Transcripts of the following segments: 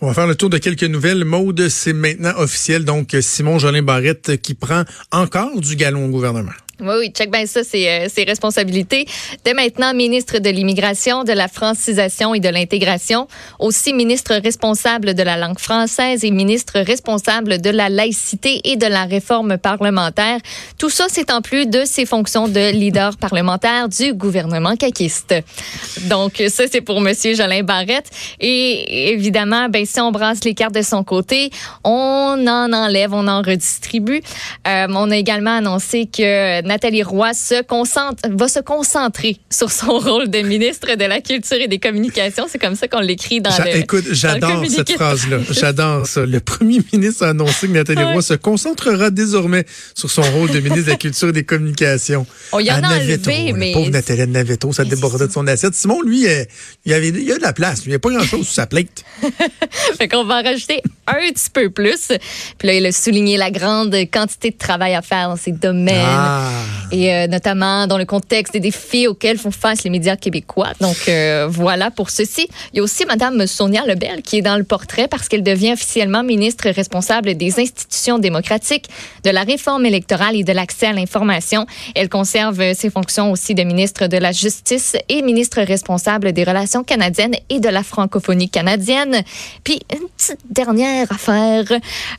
On va faire le tour de quelques nouvelles. Maude, c'est maintenant officiel. Donc, Simon Jolin Barrette qui prend encore du galon au gouvernement. Oui, oui, check bien ça, c'est euh, ses responsabilités. Dès maintenant, ministre de l'immigration, de la francisation et de l'intégration, aussi ministre responsable de la langue française et ministre responsable de la laïcité et de la réforme parlementaire. Tout ça, c'est en plus de ses fonctions de leader parlementaire du gouvernement caquiste. Donc, ça, c'est pour Monsieur Jolin Barrette. Et évidemment, ben, si on brasse les cartes de son côté, on en enlève, on en redistribue. Euh, on a également annoncé que Nathalie Roy se concentre, va se concentrer sur son rôle de ministre de la Culture et des Communications. C'est comme ça qu'on l'écrit dans le. Écoute, j'adore cette phrase-là. J'adore ça. Le premier ministre a annoncé que Nathalie Roy se concentrera désormais sur son rôle de ministre de la Culture et des Communications. On y en a enlevé, mais. Pauvre Nathalie Navetto, ça débordait de son assiette. Simon, lui, euh, il, avait, il a de la place. Il n'y a pas grand-chose sur sa plate. fait qu'on va en rajouter un petit peu plus. Puis là, il a souligné la grande quantité de travail à faire dans ces domaines. Ah. Et euh, notamment dans le contexte des défis auxquels font face les médias québécois. Donc euh, voilà pour ceci. Il y a aussi Madame Sonia Lebel qui est dans le portrait parce qu'elle devient officiellement ministre responsable des institutions démocratiques, de la réforme électorale et de l'accès à l'information. Elle conserve ses fonctions aussi de ministre de la Justice et ministre responsable des relations canadiennes et de la francophonie canadienne. Puis une petite dernière affaire.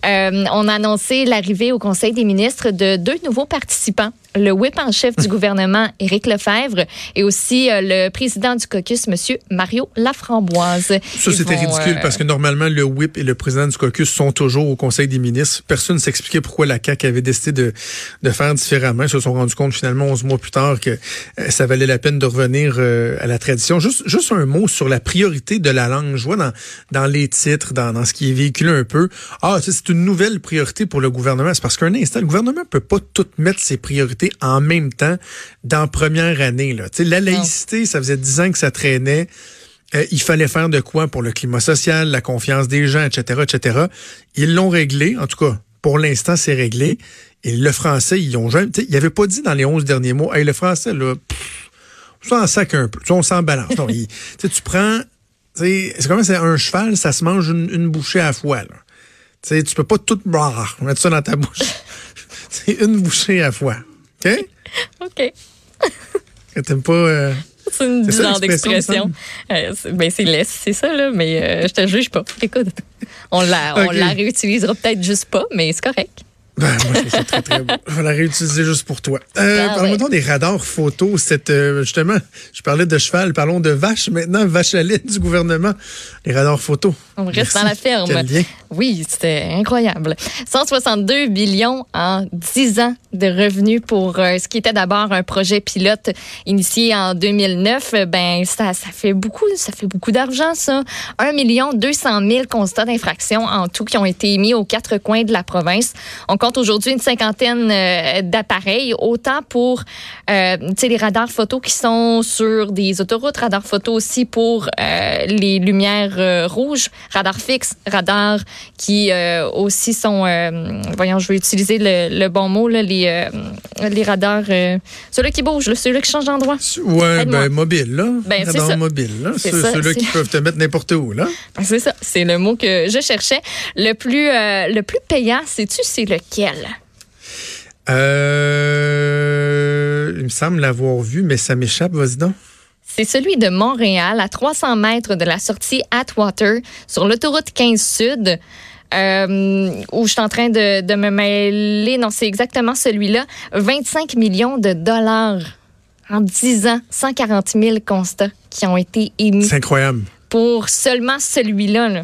Euh, on a annoncé l'arrivée au Conseil des ministres de deux nouveaux participants le whip en chef du gouvernement, Éric Lefebvre, et aussi euh, le président du caucus, M. Mario Laframboise. Ça, c'était ridicule euh, parce que normalement, le whip et le président du caucus sont toujours au Conseil des ministres. Personne ne s'expliquait pourquoi la CAQ avait décidé de, de faire différemment. Ils se sont rendus compte finalement 11 mois plus tard que euh, ça valait la peine de revenir à la tradition. Juste, juste un mot sur la priorité de la langue. Je vois dans, dans les titres, dans, dans ce qui est véhiculé un peu. Ah, c'est une nouvelle priorité pour le gouvernement. C'est parce qu'un instant, le gouvernement peut pas tout mettre ses priorités en même temps dans la première année. Là. la laïcité, ça faisait dix ans que ça traînait. Euh, il fallait faire de quoi pour le climat social, la confiance des gens, etc., etc. Ils l'ont réglé, en tout cas, pour l'instant, c'est réglé. Et le français, ils ont jamais, ils n'avaient pas dit dans les onze derniers mots, hey, le français, là, on s'en sac un peu, on s'en balance. non, tu prends, c'est comme c'est un cheval, ça se mange une, bouchée à la fois. Là. tu peux pas tout mettre ça dans ta bouche. c'est une bouchée à la fois. OK? OK. T'aimes pas. Euh, c'est une genre d'expression. Euh, ben, c'est laisse, c'est ça, là, mais euh, je te juge pas. Écoute, on la, on la réutilisera peut-être juste pas, mais c'est correct. Ben, moi, je ça très, très beau. Je vais la réutiliser juste pour toi. Euh, ah, parlons des radars photos. Cette, euh, justement, je parlais de cheval, parlons de vache maintenant, vache à lait du gouvernement. Les radars photos. On reste dans la ferme. Oui, c'était incroyable. 162 millions en 10 ans de revenus pour euh, ce qui était d'abord un projet pilote initié en 2009. Ben, ça, ça fait beaucoup, ça fait beaucoup d'argent, ça. 1 million 200 000 constats d'infraction en tout qui ont été émis aux quatre coins de la province. On aujourd'hui une cinquantaine euh, d'appareils, autant pour euh, les radars photo qui sont sur des autoroutes, radars photo aussi pour euh, les lumières euh, rouges, radars fixes, radars qui aussi sont, voyons, je vais utiliser le, le bon mot, là, les, les radars, ceux-là qui bougent, ceux-là qui changent d'endroit. Oui, ben mobile, là. Ben, radars mobile, là. Ceux-là qui peuvent te mettre n'importe où, là. Ben, c'est ça, c'est le mot que je cherchais. Le plus, le plus payant, sais-tu, c'est lequel? Euh, il me semble l'avoir vu, mais ça m'échappe, vas-y donc. C'est celui de Montréal, à 300 mètres de la sortie Atwater, sur l'autoroute 15 Sud. Euh, où je suis en train de, de me mêler. Non, c'est exactement celui-là. 25 millions de dollars en 10 ans, 140 000 constats qui ont été émis. C'est incroyable. Pour seulement celui-là. Là.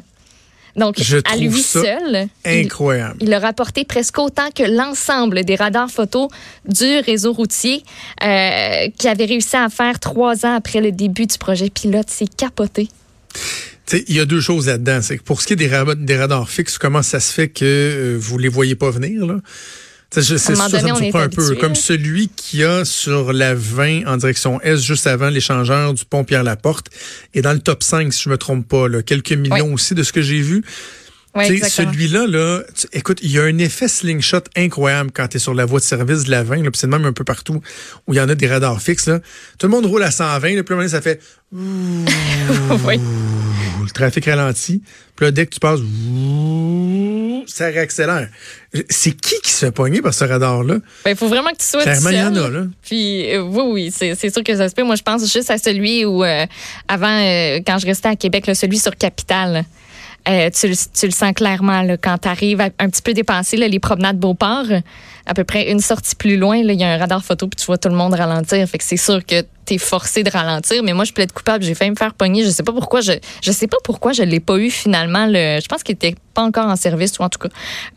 Donc, à lui seul, incroyable. Il, a rapporté presque autant que l'ensemble des radars photo du réseau routier euh, qui avait réussi à faire trois ans après le début du projet pilote. C'est capoté. Il y a deux choses là-dedans. C'est pour ce qui est des, des radars fixes, comment ça se fait que euh, vous les voyez pas venir? Là? C'est ça, ça me un peu. Comme celui qui a sur la 20 en direction S, juste avant l'échangeur du pont Pierre-Laporte, et dans le top 5, si je me trompe pas, là, quelques millions aussi de ce que j'ai vu. Celui-là, là, écoute, il y a un effet slingshot incroyable quand tu es sur la voie de service de la 20, puis c'est même un peu partout où il y en a des radars fixes. Là. Tout le monde roule à 120, le plus ça fait... oui. Le trafic ralentit. Puis là, dès que tu passes, ça réaccélère. C'est qui qui se fait pogner par ce radar-là? Ben, il faut vraiment que tu sois Clairement, il y en a, là. Puis, euh, oui, oui, c'est sûr que ça se peut. Moi, je pense juste à celui où, euh, avant, euh, quand je restais à Québec, là, celui sur Capital. Euh, tu, le sens clairement là, quand tu arrives un petit peu dépensé, les promenades Beauport, à peu près une sortie plus loin, il y a un radar photo puis tu vois tout le monde ralentir. Fait que c'est sûr que tu es forcé de ralentir. Mais moi, je être coupable. J'ai failli me faire pogner. Je sais pas pourquoi. Je, je sais pas pourquoi je l'ai pas eu finalement. Le, je pense qu'il était pas encore en service ou en tout cas.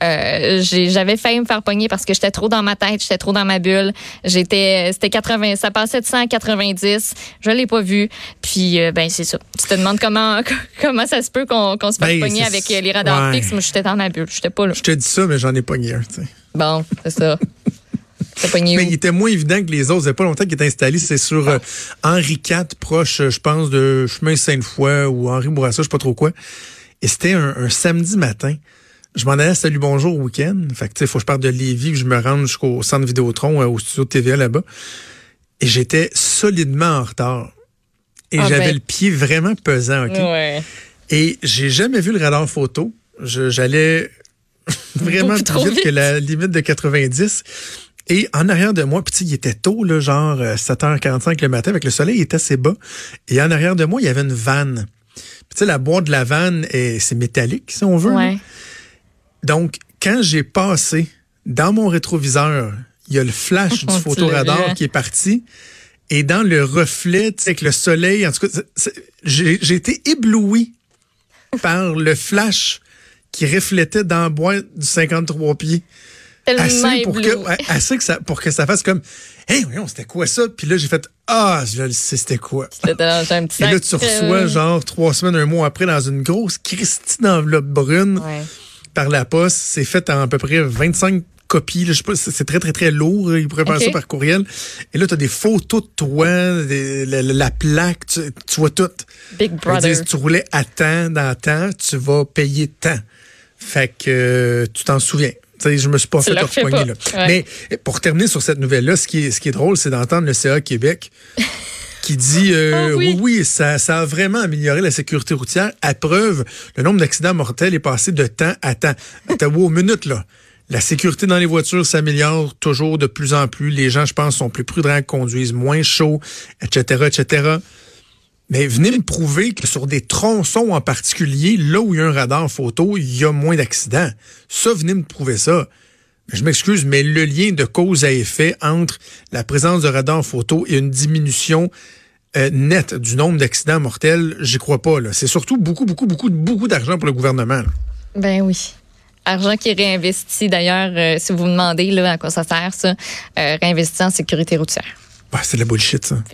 Euh, j'avais failli me faire pogner parce que j'étais trop dans ma tête, j'étais trop dans ma bulle. J'étais, c'était 80, ça passait de 100 à 90. Je l'ai pas vu. Puis, euh, ben, c'est ça. Tu te demandes comment, comment ça se peut qu'on se fasse ben, pogner avec les radars fixes. Moi, j'étais dans ma bulle. J'étais pas là. Je te dis ça, mais j'en ai pogné un, Bon, c'est ça. Mais il était moins évident que les autres. Ça pas longtemps qu'il était installé. C'est sur euh, Henri IV, proche, je pense, de Chemin Sainte-Foy ou Henri Bourassa, je sais pas trop quoi. Et c'était un, samedi matin. Je m'en allais à Salut Bonjour au week-end. Fait que, tu sais, faut que je parte de Lévis, que je me rende jusqu'au centre Vidéotron, euh, au studio de TVA là-bas. Et j'étais solidement en retard. Et ah, j'avais ben. le pied vraiment pesant, OK? Ouais. Et j'ai jamais vu le radar photo. J'allais vraiment plus vite, que la limite de 90. Et en arrière de moi, puis il était tôt, là, genre 7h45 euh, le matin, avec le soleil était assez bas. Et en arrière de moi, il y avait une vanne. Tu sais, la boîte de la vanne, c'est métallique, si on veut. Donc, quand j'ai passé dans mon rétroviseur, il y a le flash du photoradar qui est parti. Et dans le reflet, tu sais, avec le soleil, en tout cas, j'ai été ébloui par le flash qui reflétait dans la boîte du 53 pieds. Assez pour, que, assez que ça, pour que ça fasse comme Hey, voyons, c'était quoi ça? Puis là, j'ai fait Ah, je le sais, c'était quoi? un petit Et là, tu reçois, genre, trois semaines, un mois après, dans une grosse Christine enveloppe brune par la poste. C'est fait en à peu près 25 copies. je sais pas, c'est très, très, très lourd. Il pourrait faire ça par courriel. Et là, tu as des photos de toi, la, plaque, tu, vois tout. Big Brother. tu roulais à temps, dans temps, tu vas payer tant. Fait que euh, tu t'en souviens. Je je me suis pas fait repoigner là. Mais pour terminer sur cette nouvelle-là, ce qui est, ce qui est drôle, c'est d'entendre le CA Québec qui dit euh, ah oui. oui, ça, ça a vraiment amélioré la sécurité routière. À preuve, le nombre d'accidents mortels est passé de temps à temps. Attends, wow, minute là. La sécurité dans les voitures s'améliore toujours de plus en plus. Les gens, je pense, sont plus prudents, conduisent moins chaud, etc., etc. Mais venez me prouver que sur des tronçons en particulier, là où il y a un radar photo, il y a moins d'accidents. Ça, venez me prouver ça. Je m'excuse, mais le lien de cause à effet entre la présence de radar photo et une diminution euh, nette du nombre d'accidents mortels, j'y crois pas. C'est surtout beaucoup, beaucoup, beaucoup, beaucoup d'argent pour le gouvernement. Ben oui. Argent qui est réinvesti, d'ailleurs, euh, si vous vous demandez là, à quoi ça sert, ça, euh, réinvesti en sécurité routière. Bah, c'est de la bullshit, ça. Ben,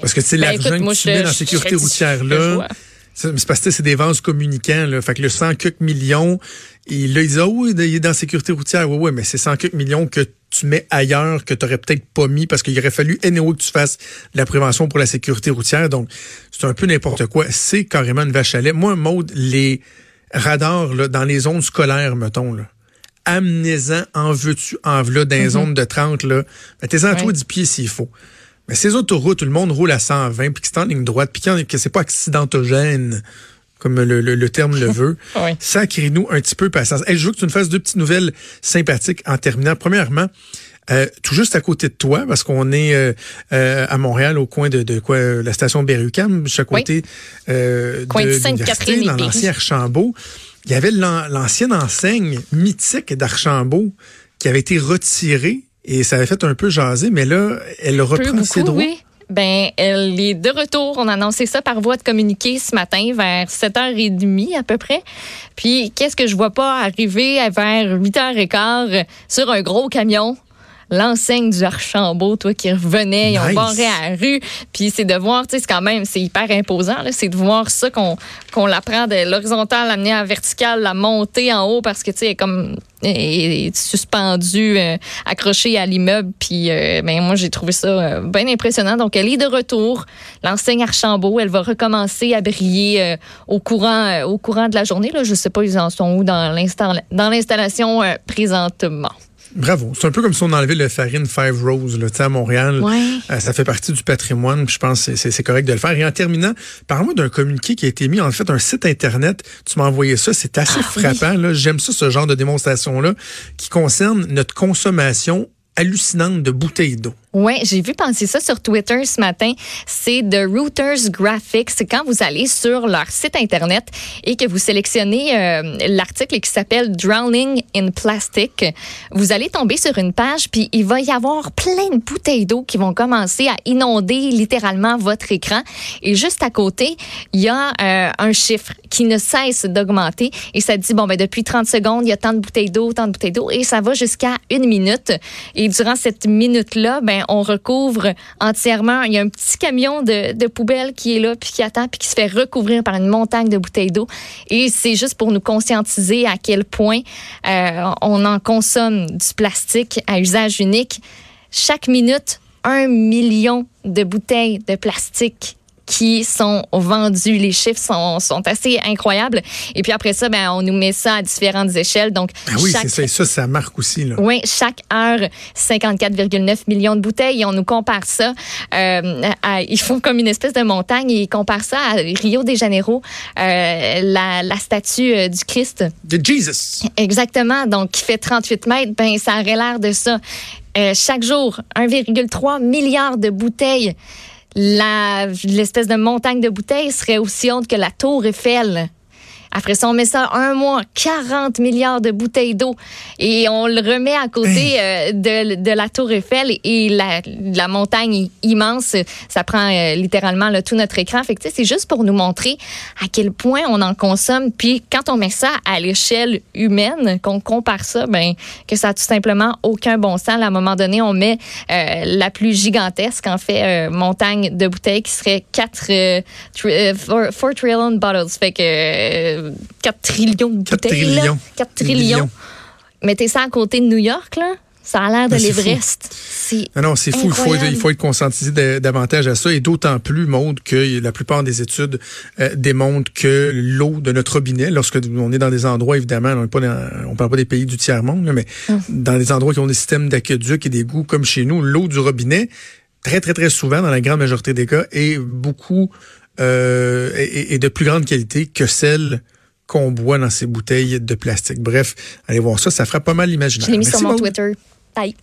parce que, c'est ben, l'argent que tu mets dans la sécurité routière-là, c'est parce que c'est des vases communicants. Là. Fait que le 100 quelques millions, et là, ils disent, ah oui, il est dans la sécurité routière. Oui, oui, mais c'est 100 quelques millions que tu mets ailleurs, que tu peut-être pas mis, parce qu'il aurait fallu, anyway, que tu fasses de la prévention pour la sécurité routière. Donc, c'est un peu n'importe quoi. C'est carrément une vache à lait. Moi, Maude, les radars là, dans les zones scolaires, mettons, là, amenez-en en veux-tu, en v'là, dans les mm-hmm. zones de 30, là. Mettez-en toi 10 pieds s'il faut. Mais ces autoroutes, tout le monde roule à 120, puis que c'est en ligne droite, puis que c'est pas accidentogène, comme le, terme le veut, oui. sacrez-nous un petit peu patience. Hey, je veux que tu nous fasses deux petites nouvelles sympathiques en terminant. Premièrement, euh, tout juste à côté de toi, parce qu'on est euh, euh, à Montréal, au coin de, de quoi la station Berrucam, juste à côté de, Sainte-Catherine, dans l'ancien Archambault. Il y avait l'ancienne enseigne mythique d'Archambault qui avait été retirée et ça avait fait un peu jaser, mais là, elle reprend ses droits. Oui. Ben, elle est de retour. On a annoncé ça par voie de communiqué ce matin vers 7h30 à peu près. Puis, qu'est-ce que je vois pas arriver vers 8h15 sur un gros camion? L'enseigne du Archambault, toi, qui revenait, ils ont barré à la rue. Puis c'est de voir, tu sais, c'est quand même, c'est hyper imposant, c'est de voir ça qu'on qu'on l'apprend de l'horizontale, l'amener à la verticale, la monter en haut parce que, tu sais, comme est suspendue, euh, accrochée à l'immeuble. Puis euh, ben, moi, j'ai trouvé ça euh, bien impressionnant. Donc, elle est de retour. L'enseigne Archambault, elle va recommencer à briller au, courant, au courant de la journée. Là. Je ne sais pas, ils en sont où dans l'installation présentement. Bravo. C'est un peu comme si on enlevait le Farine Five Rose là, à Montréal. Euh, ça fait partie du patrimoine. Je pense que c'est correct de le faire. Et en terminant, parle-moi d'un communiqué qui a été mis, en fait, un site Internet. Tu m'as envoyé ça. C'est assez ah frappant. J'aime ça, ce genre de démonstration-là, qui concerne notre consommation hallucinante de bouteilles d'eau. Oui, j'ai vu penser ça sur Twitter ce matin. C'est de Reuters Graphics. Quand vous allez sur leur site Internet et que vous sélectionnez euh, l'article qui s'appelle Drowning in Plastic, vous allez tomber sur une page, puis il va y avoir plein de bouteilles d'eau qui vont commencer à inonder littéralement votre écran. Et juste à côté, il y a euh, un chiffre qui ne cesse d'augmenter et ça dit, bon, ben, depuis 30 secondes, il y a tant de bouteilles d'eau, tant de bouteilles d'eau et ça va jusqu'à une minute. Et durant cette minute-là, ben, on recouvre entièrement. Il y a un petit camion de, poubelle qui est là, puis qui attend, puis qui se fait recouvrir par une montagne de bouteilles d'eau. Et c'est juste pour nous conscientiser à quel point euh, on en consomme du plastique à usage unique. Chaque minute, un million de bouteilles de plastique qui sont vendus. Les chiffres sont, sont assez incroyables. Et puis après ça, ben, on nous met ça à différentes échelles. Donc, ben oui, c'est ça, ça, ça marque aussi. Là. Oui, chaque heure, 54,9 millions de bouteilles. Et on nous compare ça. Euh, à, ils font comme une espèce de montagne et ils comparent ça à Rio de Janeiro, euh, la, la, statue euh, du Christ. De Jesus. Exactement. Donc, qui fait 38 mètres. Ben, ça aurait l'air de ça. Euh, chaque jour, 1,3 milliard de bouteilles l'espèce de montagne de bouteilles serait aussi haute que la tour Eiffel. Après ça, on met ça un mois, 40 milliards de bouteilles d'eau et on le remet à côté euh, de, de, la tour Eiffel et la, la montagne immense. Ça prend euh, littéralement tout notre écran. Fait c'est juste pour nous montrer à quel point on en consomme. Puis quand on met ça à l'échelle humaine, qu'on compare ça, ben que ça a tout simplement aucun bon sens. À un moment donné, on met euh, la plus gigantesque, en fait, montagne de bouteilles qui serait 4, 4 trillion bottles. Fait que 4 trillions de 4 bouteilles. Trillions. 4 trillions. Mettez ça à côté de New York, là? Ça a l'air de l'Everest. Non, non, c'est fou. Il faut, il faut être conscientisé davantage à ça. Et d'autant plus, Maude, que la plupart des études euh, démontrent que l'eau de notre robinet, lorsque on est dans des endroits, évidemment, on ne parle pas des pays du tiers-monde, mais hum. dans des endroits qui ont des systèmes d'aqueduc et des goûts comme chez nous, l'eau du robinet, très, très, très souvent, dans la grande majorité des cas, est beaucoup euh, et, de plus grande qualité que celle qu'on boit dans ces bouteilles de plastique. Bref, allez voir ça, ça fera pas mal l'imaginaire. Je l'ai mis sur mon Twitter. Bye.